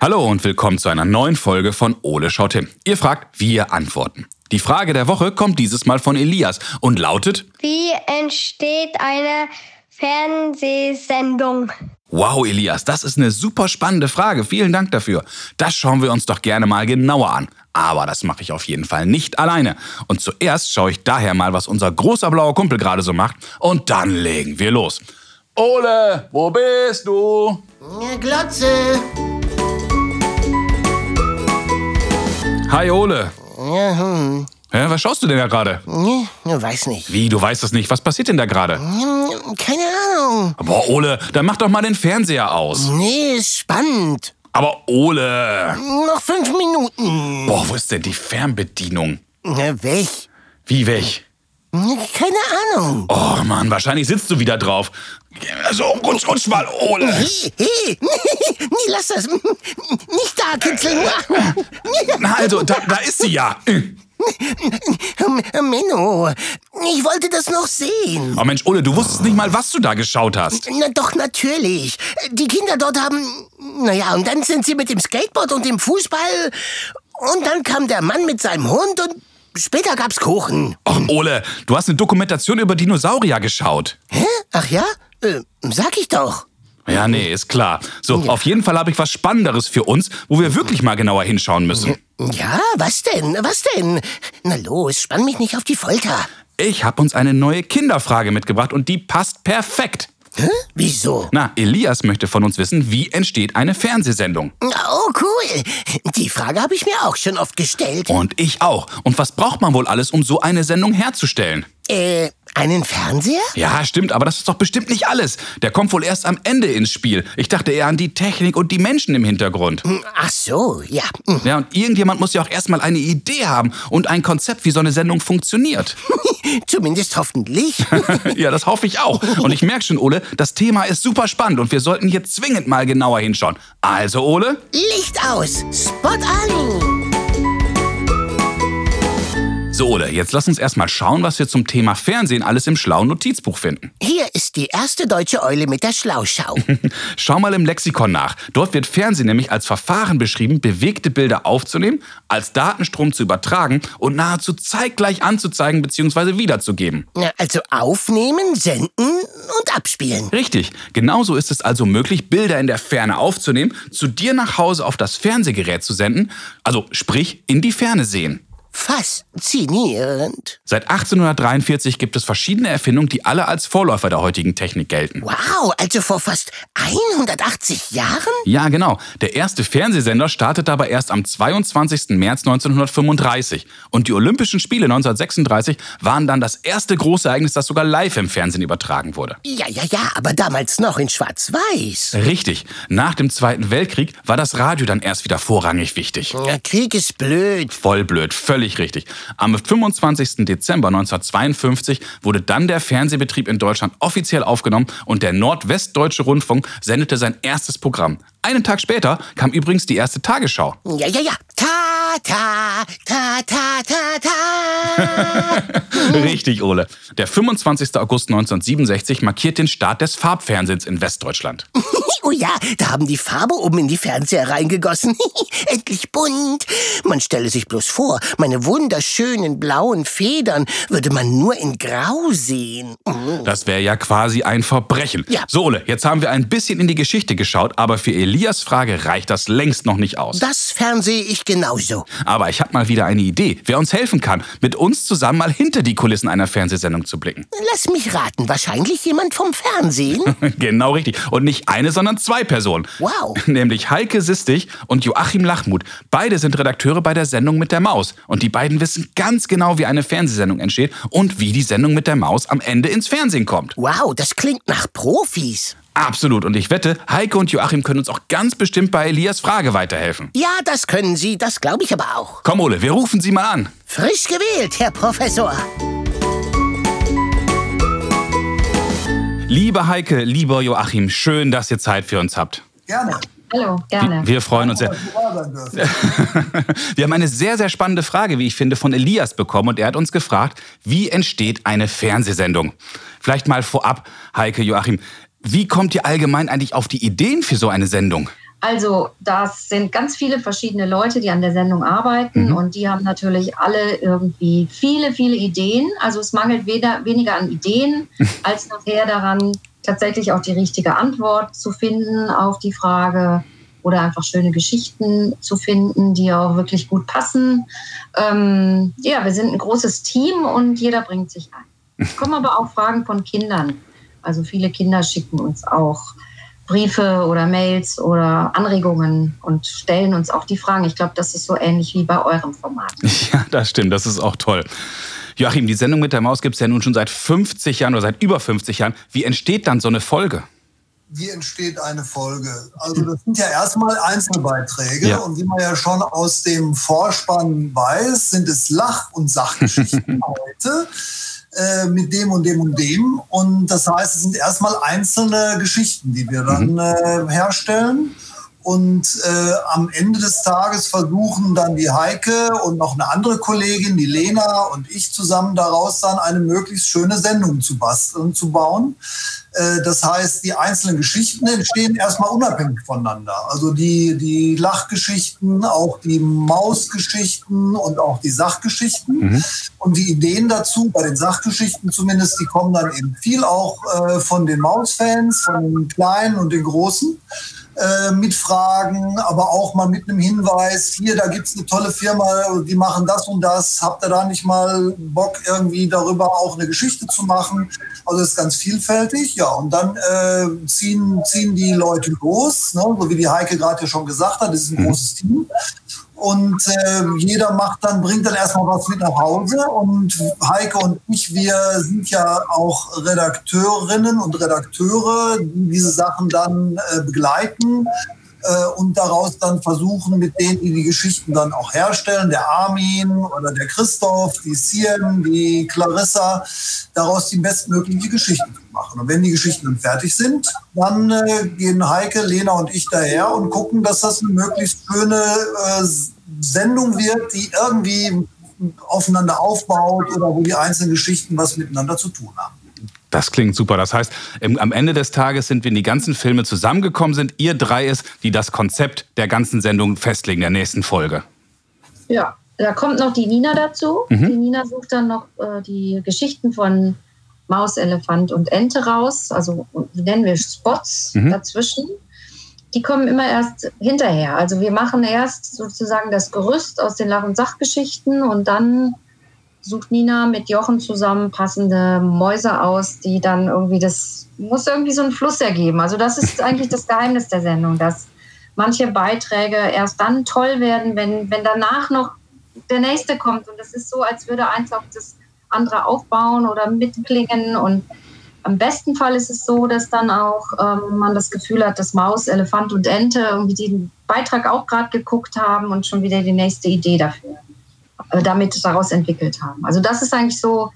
Hallo und willkommen zu einer neuen Folge von Ole Schaut hin. Ihr fragt, wir antworten. Die Frage der Woche kommt dieses Mal von Elias und lautet: Wie entsteht eine Fernsehsendung? Wow, Elias, das ist eine super spannende Frage. Vielen Dank dafür. Das schauen wir uns doch gerne mal genauer an. Aber das mache ich auf jeden Fall nicht alleine. Und zuerst schaue ich daher mal, was unser großer blauer Kumpel gerade so macht. Und dann legen wir los. Ole, wo bist du? Glotze. Hi, Ole. Ja, hm. Hä, was schaust du denn da gerade? Ja, weiß nicht. Wie, du weißt das nicht? Was passiert denn da gerade? Keine Ahnung. Boah, Ole, dann mach doch mal den Fernseher aus. Nee, ist spannend. Aber Ole. Noch fünf Minuten. Boah, wo ist denn die Fernbedienung? Na, weg. Wie weg? Keine Ahnung. Oh Mann, wahrscheinlich sitzt du wieder drauf. Also, rutsch, rutsch mal, Ole. Hey, hey. Lass das. Nicht da kitzeln. Na also, da, da ist sie ja. Menno, ich wollte das noch sehen. Oh Mensch, Ole, du wusstest nicht mal, was du da geschaut hast. Na doch, natürlich. Die Kinder dort haben... Naja, und dann sind sie mit dem Skateboard und dem Fußball... Und dann kam der Mann mit seinem Hund und später gab's Kuchen. Och, Ole, du hast eine Dokumentation über Dinosaurier geschaut. Hä? Ach ja? Äh, sag ich doch. Ja, nee, ist klar. So, Ja. auf jeden Fall habe ich was Spannenderes für uns, wo wir wirklich mal genauer hinschauen müssen. Ja, was denn? Was denn? Na los, spann mich nicht auf die Folter. Ich habe uns eine neue Kinderfrage mitgebracht und die passt perfekt. Hä? Wieso? Na, Elias möchte von uns wissen, wie entsteht eine Fernsehsendung? Oh, cool. Die Frage habe ich mir auch schon oft gestellt. Und ich auch. Und was braucht man wohl alles, um so eine Sendung herzustellen? Äh, einen Fernseher? Ja, stimmt, aber das ist doch bestimmt nicht alles. Der kommt wohl erst am Ende ins Spiel. Ich dachte eher an die Technik und die Menschen im Hintergrund. Ach so, ja. Hm. Ja, und irgendjemand muss ja auch erstmal eine Idee haben und ein Konzept, wie so eine Sendung funktioniert. Zumindest hoffentlich. ja, das hoffe ich auch. Und ich merke schon, Ole, das Thema ist super spannend und wir sollten hier zwingend mal genauer hinschauen. Also, Ole, Licht aus, Spot an. So Ole, jetzt lass uns erstmal schauen, was wir zum Thema Fernsehen alles im schlauen Notizbuch finden. Hier ist die erste deutsche Eule mit der Schlauschau. Schau mal im Lexikon nach. Dort wird Fernsehen nämlich als Verfahren beschrieben, bewegte Bilder aufzunehmen, als Datenstrom zu übertragen und nahezu zeitgleich anzuzeigen bzw. wiederzugeben. Na, also aufnehmen, senden und abspielen. Richtig. Genauso ist es also möglich, Bilder in der Ferne aufzunehmen, zu dir nach Hause auf das Fernsehgerät zu senden, also sprich in die Ferne sehen. Faszinierend. Seit 1843 gibt es verschiedene Erfindungen, die alle als Vorläufer der heutigen Technik gelten. Wow, also vor fast 180 Jahren? Ja, genau. Der erste Fernsehsender startete aber erst am 22. März 1935. Und die Olympischen Spiele 1936 waren dann das erste große Ereignis, das sogar live im Fernsehen übertragen wurde. Ja, ja, ja, aber damals noch in Schwarz-Weiß. Richtig. Nach dem Zweiten Weltkrieg war das Radio dann erst wieder vorrangig wichtig. Ja, Krieg ist blöd. Voll blöd, völlig richtig. Am 25. Dezember 1952 wurde dann der Fernsehbetrieb in Deutschland offiziell aufgenommen und der Nordwestdeutsche Rundfunk sendete sein erstes Programm. Einen Tag später kam übrigens die erste Tagesschau. Ja, ja, ja. Ta, ta, ta, ta, ta, ta. Richtig, Ole. Der 25. August 1967 markiert den Start des Farbfernsehens in Westdeutschland. oh ja, da haben die Farbe oben in die Fernseher reingegossen. Endlich bunt. Man stelle sich bloß vor, meine wunderschönen blauen Federn würde man nur in Grau sehen. Mm. Das wäre ja quasi ein Verbrechen. Ja. So, Ole, jetzt haben wir ein bisschen in die Geschichte geschaut, aber für Elias Frage reicht das längst noch nicht aus. Das fernsehe ich genauso. Aber ich habe mal wieder eine Idee, wer uns helfen kann, mit uns zusammen mal hinter die Kulissen einer Fernsehsendung zu blicken. Lass mich raten, wahrscheinlich jemand vom Fernsehen. genau richtig. Und nicht eine, sondern zwei Personen. Wow. Nämlich Heike Sistich und Joachim Lachmuth. Beide sind Redakteure bei der Sendung mit der Maus. Und die beiden wissen ganz genau, wie eine Fernsehsendung entsteht und wie die Sendung mit der Maus am Ende ins Fernsehen kommt. Wow, das klingt nach Profis. Absolut. Und ich wette, Heike und Joachim können uns auch ganz bestimmt bei Elias Frage weiterhelfen. Ja, das können Sie, das glaube ich aber auch. Komm, Ole, wir rufen sie mal an. Frisch gewählt, Herr Professor. Liebe Heike, lieber Joachim, schön, dass ihr Zeit für uns habt. Gerne. Hallo, gerne. Wir freuen uns sehr. Wir haben eine sehr, sehr spannende Frage, wie ich finde, von Elias bekommen. Und er hat uns gefragt, wie entsteht eine Fernsehsendung? Vielleicht mal vorab, Heike, Joachim, wie kommt ihr allgemein eigentlich auf die Ideen für so eine Sendung? Also, das sind ganz viele verschiedene Leute, die an der Sendung arbeiten mhm. und die haben natürlich alle irgendwie viele, viele Ideen. Also es mangelt weder, weniger an Ideen als nachher daran, tatsächlich auch die richtige Antwort zu finden auf die Frage oder einfach schöne Geschichten zu finden, die auch wirklich gut passen. Ähm, ja, wir sind ein großes Team und jeder bringt sich ein. Es kommen aber auch Fragen von Kindern. Also viele Kinder schicken uns auch Briefe oder Mails oder Anregungen und stellen uns auch die Fragen. Ich glaube, das ist so ähnlich wie bei eurem Format. Ja, das stimmt. Das ist auch toll. Joachim, die Sendung mit der Maus gibt es ja nun schon seit 50 Jahren oder seit über 50 Jahren. Wie entsteht dann so eine Folge? Wie entsteht eine Folge? Also das sind ja erstmal Einzelbeiträge ja. und wie man ja schon aus dem Vorspann weiß, sind es Lach- und Sachgeschichten heute. Äh, mit dem und dem und dem. Und das heißt, es sind erstmal einzelne Geschichten, die wir dann mhm. äh, herstellen. Und äh, am Ende des Tages versuchen dann die Heike und noch eine andere Kollegin, die Lena und ich zusammen daraus dann eine möglichst schöne Sendung zu basteln, zu bauen. Äh, das heißt, die einzelnen Geschichten entstehen erstmal unabhängig voneinander. Also die, die Lachgeschichten, auch die Mausgeschichten und auch die Sachgeschichten. Mhm. Und die Ideen dazu, bei den Sachgeschichten zumindest, die kommen dann eben viel auch äh, von den Mausfans, von den Kleinen und den Großen. Äh, mit Fragen, aber auch mal mit einem Hinweis, hier, da gibt es eine tolle Firma, die machen das und das, habt ihr da nicht mal Bock, irgendwie darüber auch eine Geschichte zu machen? Also das ist ganz vielfältig, ja, und dann äh, ziehen, ziehen die Leute los, ne? so wie die Heike gerade ja schon gesagt hat, das ist ein mhm. großes Team. Und äh, jeder macht dann, bringt dann erstmal was mit nach Hause. Und Heike und ich, wir sind ja auch Redakteurinnen und Redakteure, die diese Sachen dann äh, begleiten und daraus dann versuchen, mit denen, die die Geschichten dann auch herstellen, der Armin oder der Christoph, die Sien, die Clarissa, daraus die bestmögliche Geschichte zu machen. Und wenn die Geschichten dann fertig sind, dann äh, gehen Heike, Lena und ich daher und gucken, dass das eine möglichst schöne äh, Sendung wird, die irgendwie aufeinander aufbaut oder wo die einzelnen Geschichten was miteinander zu tun haben. Das klingt super. Das heißt, am Ende des Tages sind, wenn die ganzen Filme zusammengekommen sind, ihr drei ist, die das Konzept der ganzen Sendung festlegen, der nächsten Folge. Ja, da kommt noch die Nina dazu. Mhm. Die Nina sucht dann noch äh, die Geschichten von Maus, Elefant und Ente raus. Also nennen wir Spots mhm. dazwischen. Die kommen immer erst hinterher. Also wir machen erst sozusagen das Gerüst aus den Lach- und Sachgeschichten und dann sucht Nina mit Jochen zusammen passende Mäuse aus, die dann irgendwie das muss irgendwie so einen Fluss ergeben. Also das ist eigentlich das Geheimnis der Sendung, dass manche Beiträge erst dann toll werden, wenn, wenn danach noch der nächste kommt. Und es ist so, als würde eins auf das andere aufbauen oder mitklingen. Und am besten Fall ist es so, dass dann auch ähm, man das Gefühl hat, dass Maus, Elefant und Ente irgendwie den Beitrag auch gerade geguckt haben und schon wieder die nächste Idee dafür damit daraus entwickelt haben. Also das ist eigentlich so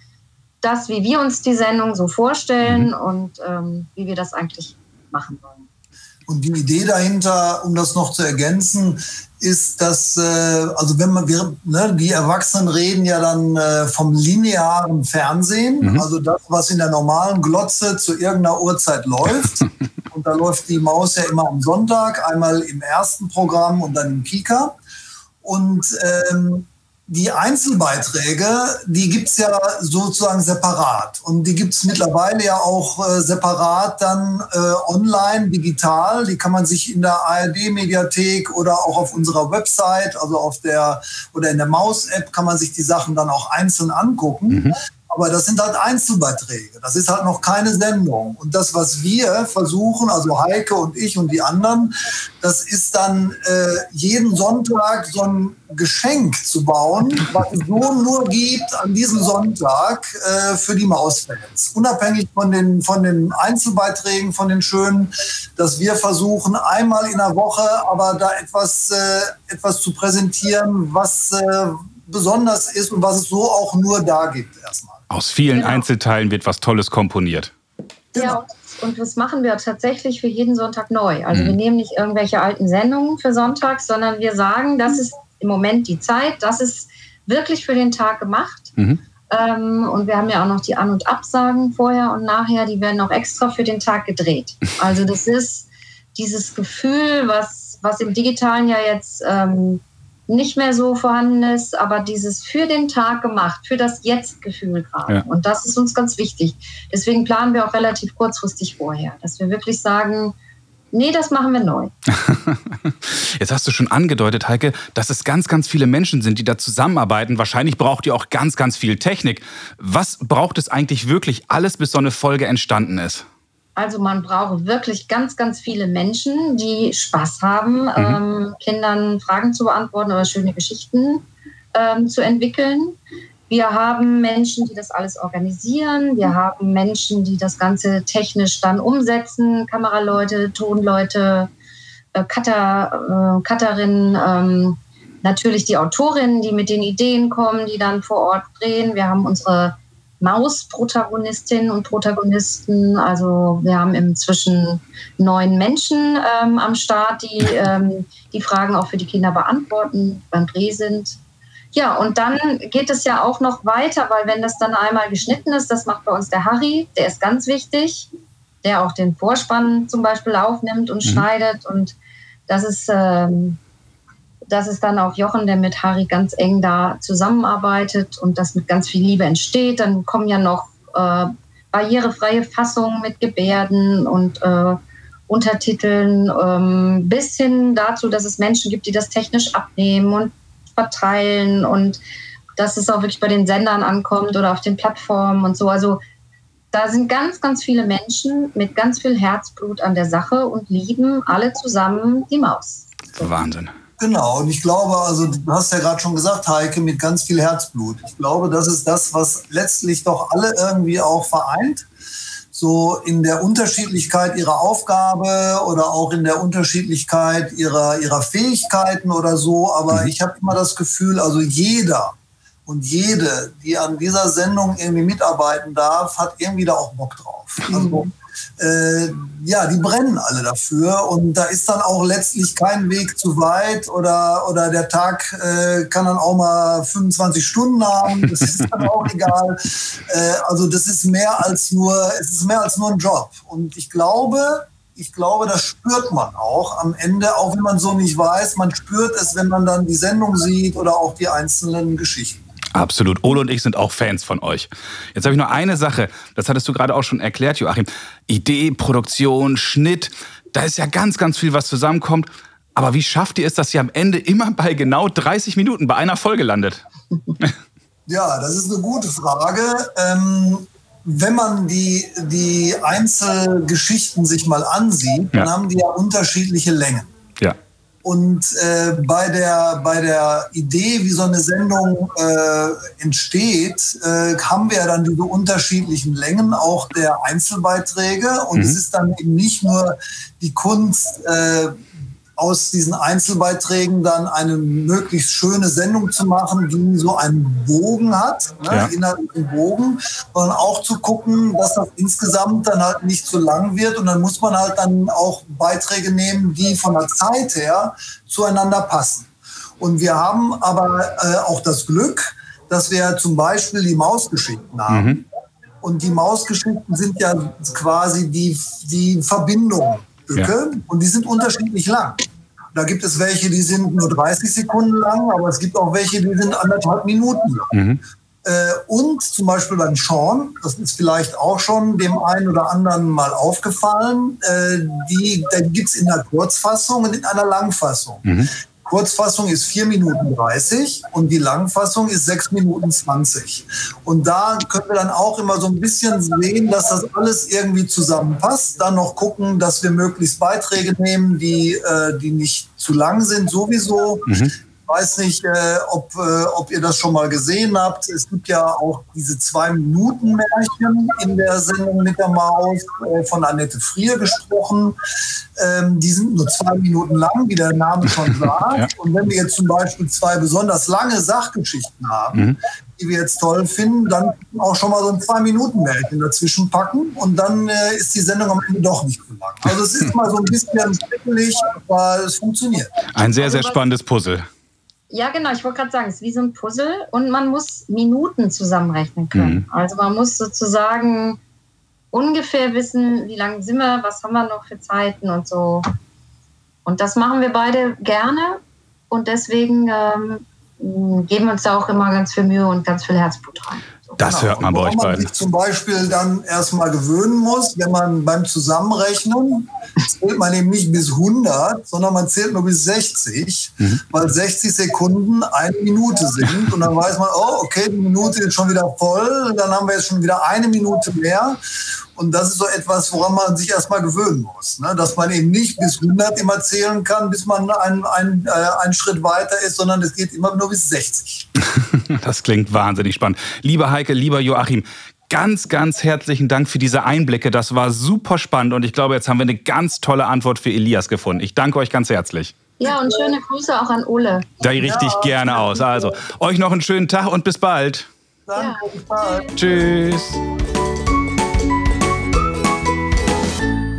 das, wie wir uns die Sendung so vorstellen mhm. und ähm, wie wir das eigentlich machen wollen. Und die Idee dahinter, um das noch zu ergänzen, ist, dass, äh, also wenn man, wir, ne, die Erwachsenen reden ja dann äh, vom linearen Fernsehen, mhm. also das, was in der normalen Glotze zu irgendeiner Uhrzeit läuft. und da läuft die Maus ja immer am Sonntag, einmal im ersten Programm und dann im Kika. Und ähm, die Einzelbeiträge, die gibt's ja sozusagen separat. Und die gibt's mittlerweile ja auch äh, separat dann äh, online, digital. Die kann man sich in der ARD-Mediathek oder auch auf unserer Website, also auf der oder in der Maus-App kann man sich die Sachen dann auch einzeln angucken. Mhm. Aber das sind halt Einzelbeiträge. Das ist halt noch keine Sendung. Und das, was wir versuchen, also Heike und ich und die anderen, das ist dann äh, jeden Sonntag so ein Geschenk zu bauen, was es so nur gibt an diesem Sonntag äh, für die Mausfans. Unabhängig von den, von den Einzelbeiträgen, von den schönen, dass wir versuchen, einmal in der Woche aber da etwas, äh, etwas zu präsentieren, was äh, besonders ist und was es so auch nur da gibt erstmal. Aus vielen genau. Einzelteilen wird was Tolles komponiert. Ja, und das machen wir tatsächlich für jeden Sonntag neu. Also mhm. wir nehmen nicht irgendwelche alten Sendungen für Sonntag, sondern wir sagen, das ist im Moment die Zeit, das ist wirklich für den Tag gemacht. Mhm. Ähm, und wir haben ja auch noch die An- und Absagen vorher und nachher, die werden auch extra für den Tag gedreht. Also das ist dieses Gefühl, was was im Digitalen ja jetzt ähm, nicht mehr so vorhanden ist, aber dieses für den Tag gemacht, für das Jetzt-Gefühl gerade. Ja. Und das ist uns ganz wichtig. Deswegen planen wir auch relativ kurzfristig vorher, dass wir wirklich sagen, Nee, das machen wir neu. Jetzt hast du schon angedeutet, Heike, dass es ganz, ganz viele Menschen sind, die da zusammenarbeiten. Wahrscheinlich braucht ihr auch ganz, ganz viel Technik. Was braucht es eigentlich wirklich alles, bis so eine Folge entstanden ist? Also man braucht wirklich ganz, ganz viele Menschen, die Spaß haben, mhm. ähm, Kindern Fragen zu beantworten oder schöne Geschichten ähm, zu entwickeln. Wir haben Menschen, die das alles organisieren. Wir haben Menschen, die das Ganze technisch dann umsetzen. Kameraleute, Tonleute, äh, Cutter, äh, Cutterinnen, ähm, natürlich die Autorinnen, die mit den Ideen kommen, die dann vor Ort drehen. Wir haben unsere Maus-Protagonistinnen und Protagonisten. Also wir haben inzwischen neun Menschen ähm, am Start, die ähm, die Fragen auch für die Kinder beantworten, beim Dreh sind. Ja, und dann geht es ja auch noch weiter, weil wenn das dann einmal geschnitten ist, das macht bei uns der Harry, der ist ganz wichtig, der auch den Vorspann zum Beispiel aufnimmt und mhm. schneidet. Und das ist, ähm, das ist dann auch Jochen, der mit Harry ganz eng da zusammenarbeitet und das mit ganz viel Liebe entsteht. Dann kommen ja noch äh, barrierefreie Fassungen mit Gebärden und äh, Untertiteln, ähm, bis hin dazu, dass es Menschen gibt, die das technisch abnehmen und verteilen und dass es auch wirklich bei den Sendern ankommt oder auf den Plattformen und so. Also da sind ganz, ganz viele Menschen mit ganz viel Herzblut an der Sache und lieben alle zusammen die Maus. So. Wahnsinn. Genau, und ich glaube, also du hast ja gerade schon gesagt, Heike, mit ganz viel Herzblut. Ich glaube, das ist das, was letztlich doch alle irgendwie auch vereint so in der Unterschiedlichkeit ihrer Aufgabe oder auch in der Unterschiedlichkeit ihrer, ihrer Fähigkeiten oder so. Aber mhm. ich habe immer das Gefühl, also jeder und jede, die an dieser Sendung irgendwie mitarbeiten darf, hat irgendwie da auch Bock drauf. Also mhm äh, ja, die brennen alle dafür und da ist dann auch letztlich kein Weg zu weit oder, oder der Tag äh, kann dann auch mal 25 Stunden haben, das ist dann auch egal. Äh, also das ist mehr als nur, es ist mehr als nur ein Job und ich glaube, ich glaube, das spürt man auch am Ende, auch wenn man so nicht weiß, man spürt es, wenn man dann die Sendung sieht oder auch die einzelnen Geschichten. Absolut. Ole und ich sind auch Fans von euch. Jetzt habe ich nur eine Sache, das hattest du gerade auch schon erklärt, Joachim. Idee, Produktion, Schnitt, da ist ja ganz, ganz viel, was zusammenkommt. Aber wie schafft ihr es, dass ihr am Ende immer bei genau 30 Minuten bei einer Folge landet? Ja, das ist eine gute Frage. Ähm, wenn man die, die Einzelgeschichten sich mal ansieht, ja. dann haben die ja unterschiedliche Längen. Und äh, bei, der, bei der Idee, wie so eine Sendung äh, entsteht, äh, haben wir dann diese unterschiedlichen Längen auch der Einzelbeiträge. Und mhm. es ist dann eben nicht nur die Kunst, äh, aus diesen Einzelbeiträgen dann eine möglichst schöne Sendung zu machen, die so einen Bogen hat, ne, ja. inhaltlichen Bogen, sondern auch zu gucken, dass das insgesamt dann halt nicht zu lang wird und dann muss man halt dann auch Beiträge nehmen, die von der Zeit her zueinander passen. Und wir haben aber äh, auch das Glück, dass wir zum Beispiel die Mausgeschichten haben. Mhm. Und die Mausgeschichten sind ja quasi die, die Verbindung Stücke ja. und die sind unterschiedlich lang. Da gibt es welche, die sind nur 30 Sekunden lang, aber es gibt auch welche, die sind anderthalb Minuten lang. Mhm. Äh, und zum Beispiel beim Sean, das ist vielleicht auch schon dem einen oder anderen mal aufgefallen, äh, die, gibt es in der Kurzfassung und in einer Langfassung. Mhm. Kurzfassung ist 4 Minuten 30 und die Langfassung ist 6 Minuten 20. Und da können wir dann auch immer so ein bisschen sehen, dass das alles irgendwie zusammenpasst. Dann noch gucken, dass wir möglichst Beiträge nehmen, die, äh, die nicht zu lang sind, sowieso. Mhm weiß nicht, äh, ob, äh, ob ihr das schon mal gesehen habt. Es gibt ja auch diese Zwei-Minuten-Märchen in der Sendung mit der Maus äh, von Annette Frier gesprochen. Ähm, die sind nur zwei Minuten lang, wie der Name schon sagt. ja. Und wenn wir jetzt zum Beispiel zwei besonders lange Sachgeschichten haben, mhm. die wir jetzt toll finden, dann auch schon mal so ein Zwei-Minuten-Märchen dazwischen packen und dann äh, ist die Sendung am Ende doch nicht so lang. Also es ist mal so ein bisschen schrecklich, aber es funktioniert. Ein sehr, sehr spannendes Puzzle. Ja, genau, ich wollte gerade sagen, es ist wie so ein Puzzle und man muss Minuten zusammenrechnen können. Mhm. Also man muss sozusagen ungefähr wissen, wie lange sind wir, was haben wir noch für Zeiten und so. Und das machen wir beide gerne und deswegen ähm, geben wir uns da auch immer ganz viel Mühe und ganz viel Herzblut rein. Das genau. hört man bei euch beiden. man sich zum Beispiel dann erstmal gewöhnen muss, wenn man beim Zusammenrechnen zählt man eben nicht bis 100, sondern man zählt nur bis 60, mhm. weil 60 Sekunden eine Minute sind. Und dann weiß man, oh, okay, die Minute ist schon wieder voll, dann haben wir jetzt schon wieder eine Minute mehr. Und das ist so etwas, woran man sich erstmal gewöhnen muss. Ne? Dass man eben nicht bis 100 immer zählen kann, bis man einen, einen, äh, einen Schritt weiter ist, sondern es geht immer nur bis 60. das klingt wahnsinnig spannend. Lieber Heike, lieber Joachim, ganz, ganz herzlichen Dank für diese Einblicke. Das war super spannend und ich glaube, jetzt haben wir eine ganz tolle Antwort für Elias gefunden. Ich danke euch ganz herzlich. Ja, und schöne Grüße auch an Ole. Da richte ich ja. gerne aus. Also, euch noch einen schönen Tag und bis bald. Danke, ja. bis bald. Tschüss.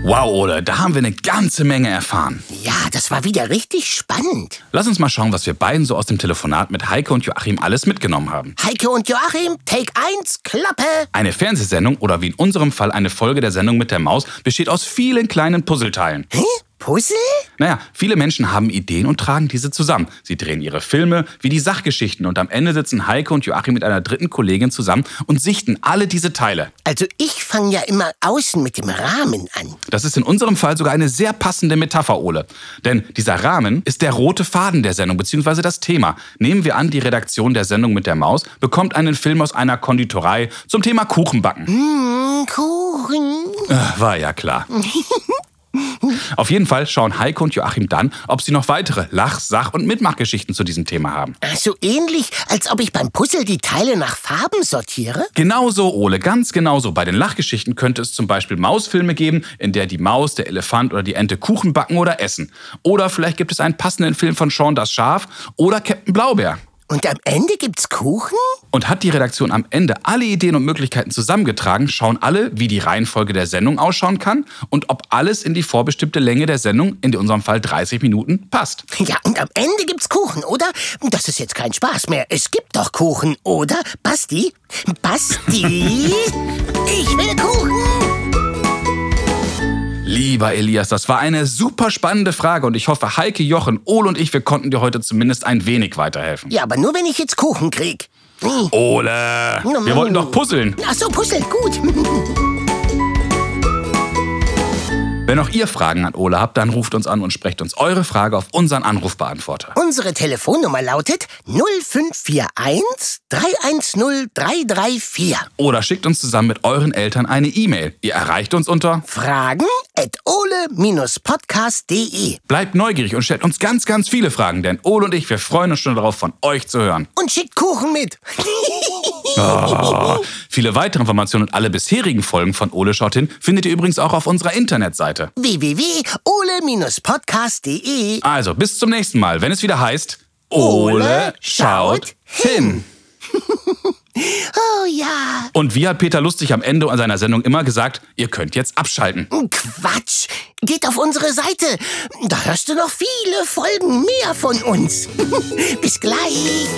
Wow, Ole, da haben wir eine ganze Menge erfahren. Ja, das war wieder richtig spannend. Lass uns mal schauen, was wir beiden so aus dem Telefonat mit Heike und Joachim alles mitgenommen haben. Heike und Joachim, Take 1, Klappe. Eine Fernsehsendung oder wie in unserem Fall eine Folge der Sendung mit der Maus besteht aus vielen kleinen Puzzleteilen. Hä? Puzzle? Naja, viele Menschen haben Ideen und tragen diese zusammen. Sie drehen ihre Filme wie die Sachgeschichten und am Ende sitzen Heike und Joachim mit einer dritten Kollegin zusammen und sichten alle diese Teile. Also ich fange ja immer außen mit dem Rahmen an. Das ist in unserem Fall sogar eine sehr passende Metapher, Ole. Denn dieser Rahmen ist der rote Faden der Sendung bzw. das Thema. Nehmen wir an, die Redaktion der Sendung mit der Maus bekommt einen Film aus einer Konditorei zum Thema Kuchenbacken. Mmh, Kuchen. Äh, war ja klar. Auf jeden Fall schauen Heike und Joachim dann, ob sie noch weitere Lach-, Sach- und Mitmachgeschichten zu diesem Thema haben. Ach, so ähnlich, als ob ich beim Puzzle die Teile nach Farben sortiere? Genauso, Ole, ganz genauso. Bei den Lachgeschichten könnte es zum Beispiel Mausfilme geben, in der die Maus, der Elefant oder die Ente Kuchen backen oder essen. Oder vielleicht gibt es einen passenden Film von Sean das Schaf oder Captain Blaubeer. Und am Ende gibt's Kuchen? Und hat die Redaktion am Ende alle Ideen und Möglichkeiten zusammengetragen, schauen alle, wie die Reihenfolge der Sendung ausschauen kann und ob alles in die vorbestimmte Länge der Sendung, in unserem Fall 30 Minuten, passt. Ja, und am Ende gibt's Kuchen, oder? Das ist jetzt kein Spaß mehr. Es gibt doch Kuchen, oder? Basti? Basti? ich will Kuchen! Lieber Elias, das war eine super spannende Frage und ich hoffe, Heike, Jochen, Ole und ich, wir konnten dir heute zumindest ein wenig weiterhelfen. Ja, aber nur wenn ich jetzt Kuchen krieg. Ole, wir wollten doch puzzeln. Ach so, puzzeln, gut. Wenn auch ihr Fragen an Ole habt, dann ruft uns an und sprecht uns eure Frage auf unseren Anrufbeantworter. Unsere Telefonnummer lautet 0541 310 334. Oder schickt uns zusammen mit euren Eltern eine E-Mail. Ihr erreicht uns unter fragen at ole-podcast.de. Bleibt neugierig und stellt uns ganz, ganz viele Fragen, denn Ole und ich, wir freuen uns schon darauf, von euch zu hören. Und schickt Kuchen mit. oh, viele weitere Informationen und alle bisherigen Folgen von Ole Schaut hin findet ihr übrigens auch auf unserer Internetseite. Seite. www.ole-podcast.de. Also, bis zum nächsten Mal, wenn es wieder heißt Ole, Ole schaut hin. oh ja. Und wie hat Peter Lustig am Ende seiner Sendung immer gesagt, ihr könnt jetzt abschalten? Quatsch. Geht auf unsere Seite. Da hörst du noch viele Folgen mehr von uns. Bis gleich.